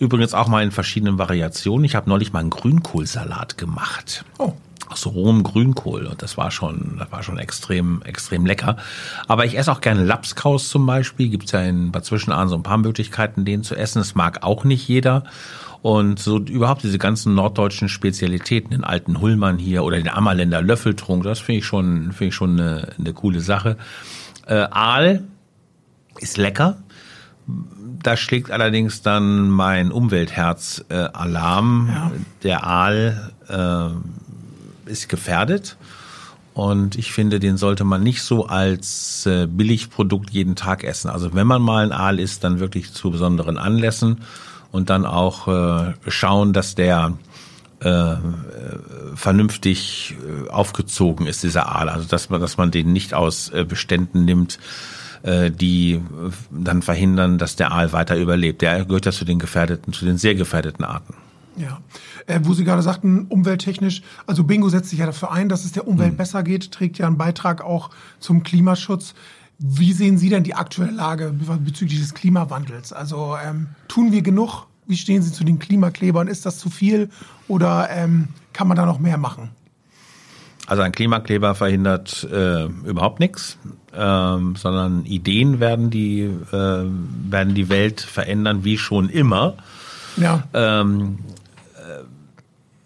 Übrigens auch mal in verschiedenen Variationen. Ich habe neulich mal einen Grünkohlsalat gemacht. Oh aus rohem Grünkohl und das war schon, das war schon extrem, extrem lecker. Aber ich esse auch gerne Lapskaus zum Beispiel. Gibt es ja in Bad Zwischenahn so ein paar Möglichkeiten, den zu essen. Das mag auch nicht jeder. Und so überhaupt diese ganzen norddeutschen Spezialitäten, den alten Hullmann hier oder den Ammerländer Löffeltrunk, das finde ich schon, finde ich schon eine, eine coole Sache. Äh, Aal ist lecker da schlägt allerdings dann mein Umweltherz äh, Alarm. Ja. Der Aal äh, ist gefährdet. Und ich finde, den sollte man nicht so als äh, Billigprodukt jeden Tag essen. Also wenn man mal ein Aal isst, dann wirklich zu besonderen Anlässen und dann auch äh, schauen, dass der äh, vernünftig äh, aufgezogen ist, dieser Aal. Also dass man, dass man den nicht aus äh, Beständen nimmt, äh, die dann verhindern, dass der Aal weiter überlebt. Der gehört ja zu den gefährdeten, zu den sehr gefährdeten Arten. Ja, äh, wo Sie gerade sagten, umwelttechnisch, also Bingo setzt sich ja dafür ein, dass es der Umwelt mhm. besser geht, trägt ja einen Beitrag auch zum Klimaschutz. Wie sehen Sie denn die aktuelle Lage bezüglich des Klimawandels? Also ähm, tun wir genug? Wie stehen Sie zu den Klimaklebern? Ist das zu viel oder ähm, kann man da noch mehr machen? Also ein Klimakleber verhindert äh, überhaupt nichts, ähm, sondern Ideen werden die, äh, werden die Welt verändern, wie schon immer. Ja. Ähm, äh,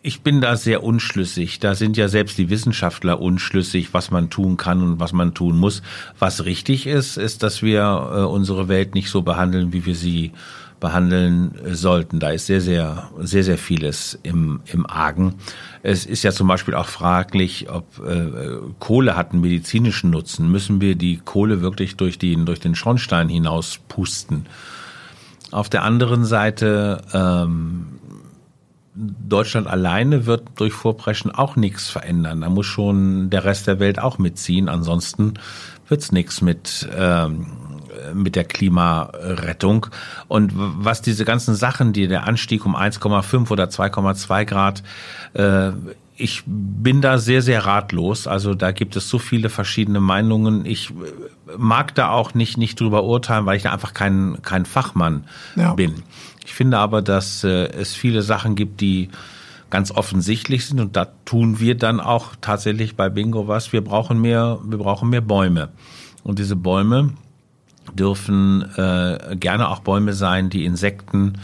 ich bin da sehr unschlüssig. Da sind ja selbst die Wissenschaftler unschlüssig, was man tun kann und was man tun muss. Was richtig ist, ist, dass wir äh, unsere Welt nicht so behandeln, wie wir sie behandeln sollten. Da ist sehr, sehr, sehr, sehr vieles im, im Argen. Es ist ja zum Beispiel auch fraglich, ob äh, Kohle hat einen medizinischen Nutzen. Müssen wir die Kohle wirklich durch, die, durch den Schornstein hinaus pusten? Auf der anderen Seite ähm, Deutschland alleine wird durch Vorpreschen auch nichts verändern. Da muss schon der Rest der Welt auch mitziehen. Ansonsten wird's nichts mit ähm, mit der Klimarettung. Und was diese ganzen Sachen, die der Anstieg um 1,5 oder 2,2 Grad, äh, ich bin da sehr, sehr ratlos. Also da gibt es so viele verschiedene Meinungen. Ich mag da auch nicht, nicht drüber urteilen, weil ich da einfach kein, kein Fachmann ja. bin. Ich finde aber, dass äh, es viele Sachen gibt, die ganz offensichtlich sind und da tun wir dann auch tatsächlich bei Bingo was. Wir brauchen mehr, wir brauchen mehr Bäume. Und diese Bäume, dürfen äh, gerne auch Bäume sein, die Insekten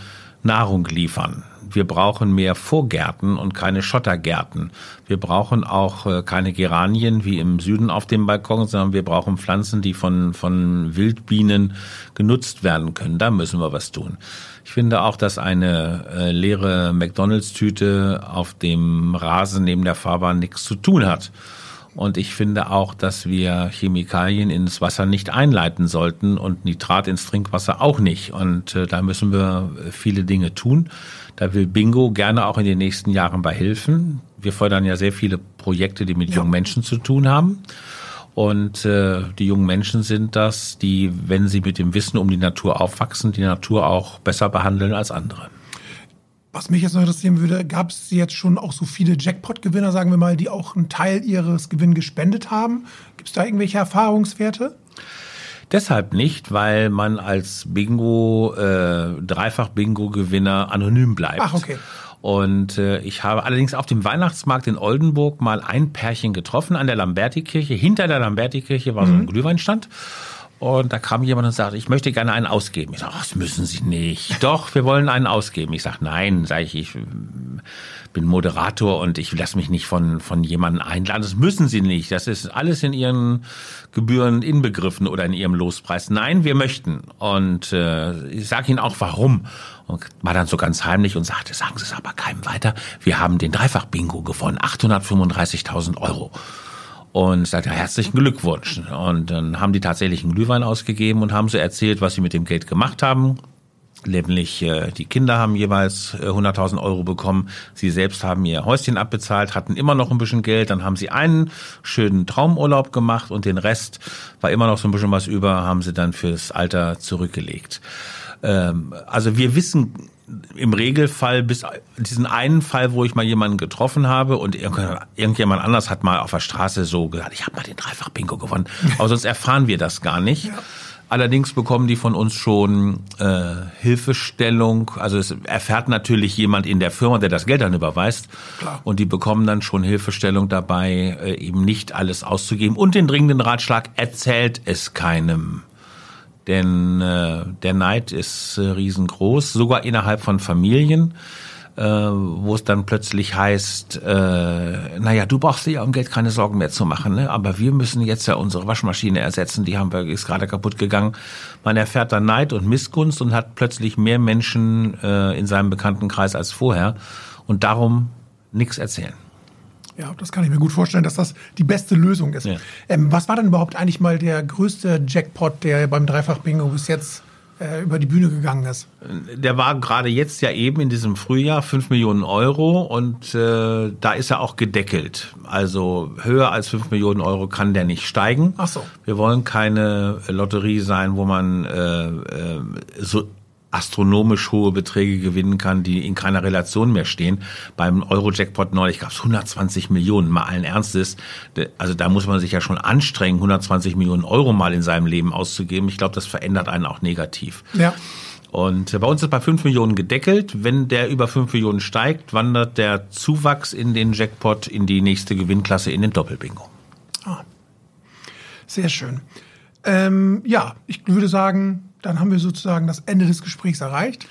Nahrung liefern. Wir brauchen mehr Vorgärten und keine Schottergärten. Wir brauchen auch äh, keine Geranien wie im Süden auf dem Balkon, sondern wir brauchen Pflanzen, die von, von Wildbienen genutzt werden können. Da müssen wir was tun. Ich finde auch, dass eine äh, leere McDonalds-Tüte auf dem Rasen neben der Fahrbahn nichts zu tun hat. Und ich finde auch, dass wir Chemikalien ins Wasser nicht einleiten sollten und Nitrat ins Trinkwasser auch nicht. Und äh, da müssen wir viele Dinge tun. Da will Bingo gerne auch in den nächsten Jahren bei helfen. Wir fördern ja sehr viele Projekte, die mit ja. jungen Menschen zu tun haben. Und äh, die jungen Menschen sind das, die, wenn sie mit dem Wissen um die Natur aufwachsen, die Natur auch besser behandeln als andere. Was mich jetzt noch interessieren würde, gab es jetzt schon auch so viele Jackpot-Gewinner, sagen wir mal, die auch einen Teil ihres Gewinns gespendet haben? Gibt es da irgendwelche Erfahrungswerte? Deshalb nicht, weil man als Bingo, äh, Dreifach-Bingo-Gewinner anonym bleibt. Ach, okay. Und äh, ich habe allerdings auf dem Weihnachtsmarkt in Oldenburg mal ein Pärchen getroffen an der Lamberti-Kirche. Hinter der Lamberti-Kirche war mhm. so ein mhm. Glühweinstand. Und da kam jemand und sagte, ich möchte gerne einen ausgeben. Ich sage, das müssen Sie nicht. Doch, wir wollen einen ausgeben. Ich sage, nein, sage ich, ich bin Moderator und ich lasse mich nicht von, von jemandem einladen. Das müssen Sie nicht. Das ist alles in Ihren Gebühren inbegriffen oder in Ihrem Lospreis. Nein, wir möchten. Und äh, ich sage Ihnen auch, warum. Und war dann so ganz heimlich und sagte, sagen Sie es aber keinem weiter. Wir haben den Dreifach-Bingo gewonnen. 835.000 Euro und sagte herzlichen Glückwunsch. Und dann haben die tatsächlich einen Glühwein ausgegeben und haben so erzählt, was sie mit dem Geld gemacht haben. Nämlich äh, die Kinder haben jeweils äh, 100.000 Euro bekommen. Sie selbst haben ihr Häuschen abbezahlt, hatten immer noch ein bisschen Geld. Dann haben sie einen schönen Traumurlaub gemacht und den Rest war immer noch so ein bisschen was über, haben sie dann fürs Alter zurückgelegt. Ähm, also wir wissen im Regelfall bis diesen einen Fall, wo ich mal jemanden getroffen habe und irgendjemand anders hat mal auf der Straße so gesagt, ich habe mal den Dreifach-Bingo gewonnen. Aber sonst erfahren wir das gar nicht. Ja. Allerdings bekommen die von uns schon äh, Hilfestellung. Also es erfährt natürlich jemand in der Firma, der das Geld dann überweist. Klar. Und die bekommen dann schon Hilfestellung dabei, äh, eben nicht alles auszugeben. Und den dringenden Ratschlag, erzählt es keinem. Denn äh, der Neid ist äh, riesengroß, sogar innerhalb von Familien, äh, wo es dann plötzlich heißt, äh, naja, du brauchst dir ja um Geld keine Sorgen mehr zu machen, ne? aber wir müssen jetzt ja unsere Waschmaschine ersetzen, die haben wir, ist gerade kaputt gegangen. Man erfährt dann Neid und Missgunst und hat plötzlich mehr Menschen äh, in seinem Bekanntenkreis als vorher und darum nichts erzählen. Ja, das kann ich mir gut vorstellen, dass das die beste Lösung ist. Ja. Ähm, was war denn überhaupt eigentlich mal der größte Jackpot, der beim Dreifach-Bingo bis jetzt äh, über die Bühne gegangen ist? Der war gerade jetzt ja eben in diesem Frühjahr 5 Millionen Euro und äh, da ist er auch gedeckelt. Also höher als 5 Millionen Euro kann der nicht steigen. Ach so. Wir wollen keine Lotterie sein, wo man äh, äh, so astronomisch hohe Beträge gewinnen kann, die in keiner Relation mehr stehen. Beim Euro-Jackpot neulich gab es 120 Millionen, mal allen Ernstes. Also da muss man sich ja schon anstrengen, 120 Millionen Euro mal in seinem Leben auszugeben. Ich glaube, das verändert einen auch negativ. Ja. Und bei uns ist bei 5 Millionen gedeckelt. Wenn der über 5 Millionen steigt, wandert der Zuwachs in den Jackpot in die nächste Gewinnklasse in den Doppelbingo. Ah, sehr schön. Ähm, ja, ich würde sagen, dann haben wir sozusagen das Ende des Gesprächs erreicht.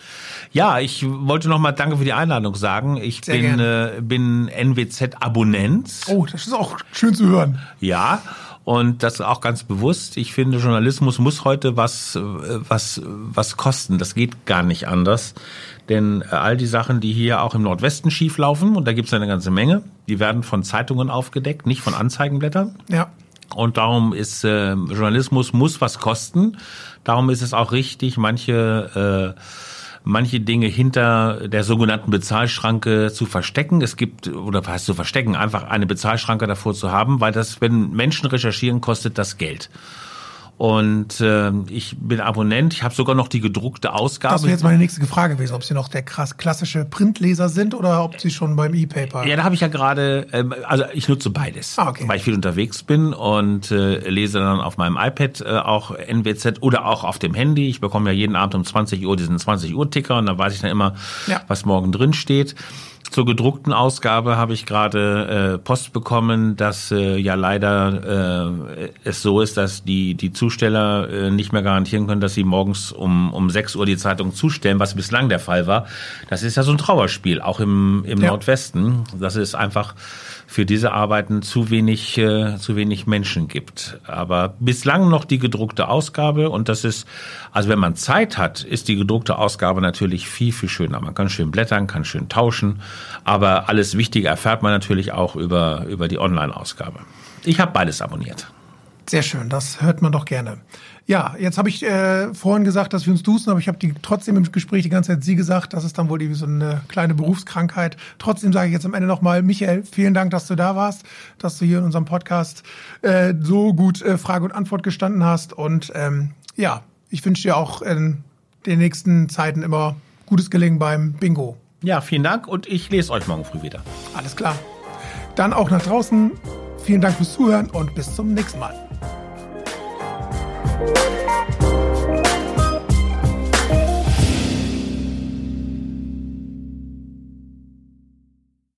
Ja, ich wollte noch mal Danke für die Einladung sagen. Ich Sehr bin, äh, bin NWZ-Abonnent. Oh, das ist auch schön zu hören. Ja. Und das auch ganz bewusst. Ich finde, Journalismus muss heute was, äh, was, was kosten. Das geht gar nicht anders. Denn äh, all die Sachen, die hier auch im Nordwesten schieflaufen, und da gibt es eine ganze Menge, die werden von Zeitungen aufgedeckt, nicht von Anzeigenblättern. Ja. Und darum ist äh, Journalismus muss was kosten. Darum ist es auch richtig, manche manche Dinge hinter der sogenannten Bezahlschranke zu verstecken. Es gibt, oder was heißt zu verstecken, einfach eine Bezahlschranke davor zu haben, weil das, wenn Menschen recherchieren, kostet das Geld. Und äh, ich bin Abonnent. Ich habe sogar noch die gedruckte Ausgabe. Das wäre jetzt meine nächste Frage gewesen, ob Sie noch der krass klassische Printleser sind oder ob Sie schon beim E-Paper. Ja, da habe ich ja gerade, äh, also ich nutze beides, ah, okay. weil ich viel unterwegs bin und äh, lese dann auf meinem iPad äh, auch NWZ oder auch auf dem Handy. Ich bekomme ja jeden Abend um 20 Uhr diesen 20 Uhr Ticker und da weiß ich dann immer, ja. was morgen drin steht. Zur gedruckten Ausgabe habe ich gerade äh, Post bekommen, dass äh, ja leider äh, es so ist, dass die, die Zusteller äh, nicht mehr garantieren können, dass sie morgens um, um 6 Uhr die Zeitung zustellen, was bislang der Fall war. Das ist ja so ein Trauerspiel, auch im, im ja. Nordwesten. Das ist einfach für diese Arbeiten zu wenig, äh, zu wenig Menschen gibt. Aber bislang noch die gedruckte Ausgabe und das ist, also wenn man Zeit hat, ist die gedruckte Ausgabe natürlich viel, viel schöner. Man kann schön blättern, kann schön tauschen, aber alles Wichtige erfährt man natürlich auch über, über die Online-Ausgabe. Ich habe beides abonniert. Sehr schön, das hört man doch gerne. Ja, jetzt habe ich äh, vorhin gesagt, dass wir uns duzen, aber ich habe die trotzdem im Gespräch die ganze Zeit Sie gesagt. Das ist dann wohl die, so eine kleine Berufskrankheit. Trotzdem sage ich jetzt am Ende nochmal, Michael, vielen Dank, dass du da warst, dass du hier in unserem Podcast äh, so gut äh, Frage und Antwort gestanden hast. Und ähm, ja, ich wünsche dir auch in den nächsten Zeiten immer gutes Gelingen beim Bingo. Ja, vielen Dank und ich lese euch morgen früh wieder. Alles klar. Dann auch nach draußen. Vielen Dank fürs Zuhören und bis zum nächsten Mal. Bye.